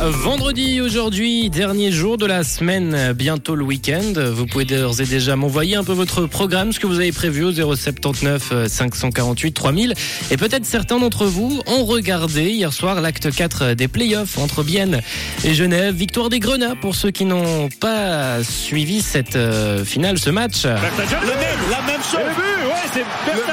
Vendredi aujourd'hui, dernier jour de la semaine, bientôt le week-end. Vous pouvez d'ores et déjà m'envoyer un peu votre programme, ce que vous avez prévu au 079 548 3000. Et peut-être certains d'entre vous ont regardé hier soir l'acte 4 des playoffs entre Bienne et Genève. Victoire des Grenats pour ceux qui n'ont pas suivi cette euh, finale, ce match. Le même, la même chose. Le même,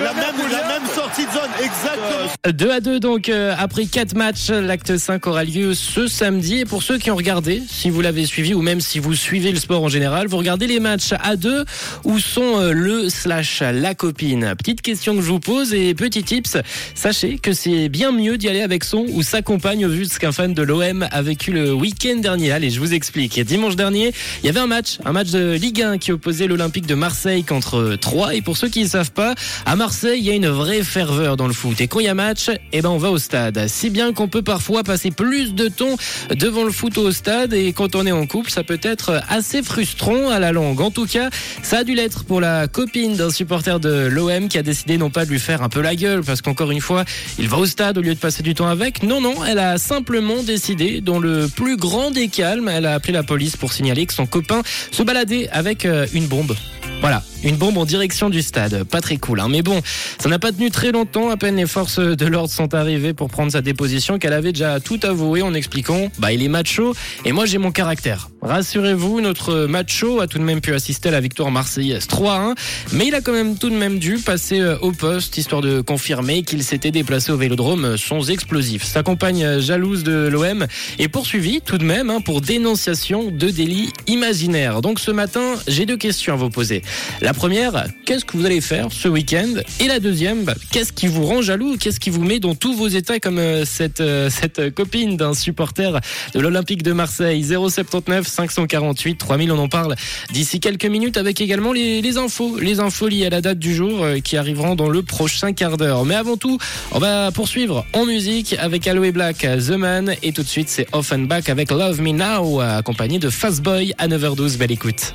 la, même, la même sortie de zone, exactement. 2 à 2 donc euh, après 4 matchs, l'acte 5 aura lieu ce samedi. Et pour ceux qui ont regardé, si vous l'avez suivi ou même si vous suivez le sport en général, vous regardez les matchs à 2 où sont euh, le slash la copine. Petite question que je vous pose et petit tips, sachez que c'est bien mieux d'y aller avec son ou sa compagne au vu de ce qu'un fan de l'OM a vécu le week-end dernier. Allez, je vous explique. Dimanche dernier, il y avait un match, un match de Ligue 1 qui opposait l'Olympique de Marseille contre 3. Et pour ceux qui ne savent pas, à Marseille, il y a une vraie ferveur dans le foot. Et quand il y a match, eh ben on va au stade. Si bien qu'on peut parfois passer plus de devant le foot au stade et quand on est en couple, ça peut être assez frustrant à la longue. En tout cas, ça a dû l'être pour la copine d'un supporter de l'OM qui a décidé non pas de lui faire un peu la gueule parce qu'encore une fois, il va au stade au lieu de passer du temps avec. Non, non, elle a simplement décidé, dans le plus grand des calmes, elle a appelé la police pour signaler que son copain se baladait avec euh, une bombe. Voilà, une bombe en direction du stade. Pas très cool, hein. mais bon, ça n'a pas tenu très longtemps. À peine les forces de l'ordre sont arrivées pour prendre sa déposition, qu'elle avait déjà tout avoué en expliquant bah il est macho et moi j'ai mon caractère. Rassurez-vous, notre macho a tout de même pu assister à la victoire marseillaise 3-1, mais il a quand même tout de même dû passer euh, au poste histoire de confirmer qu'il s'était déplacé au Vélodrome sans explosif. Sa compagne euh, jalouse de l'OM est poursuivie tout de même hein, pour dénonciation de délits imaginaires. Donc ce matin, j'ai deux questions à vous poser. La première, qu'est-ce que vous allez faire ce week-end? Et la deuxième, bah, qu'est-ce qui vous rend jaloux? Qu'est-ce qui vous met dans tous vos états comme euh, cette, euh, cette copine d'un supporter de l'Olympique de Marseille? 079 548 3000, on en parle d'ici quelques minutes avec également les, infos, les infos liées à la date du jour euh, qui arriveront dans le prochain quart d'heure. Mais avant tout, on va poursuivre en musique avec Aloe Black, The Man et tout de suite c'est Off and Back avec Love Me Now accompagné de Fastboy à 9h12. Belle écoute.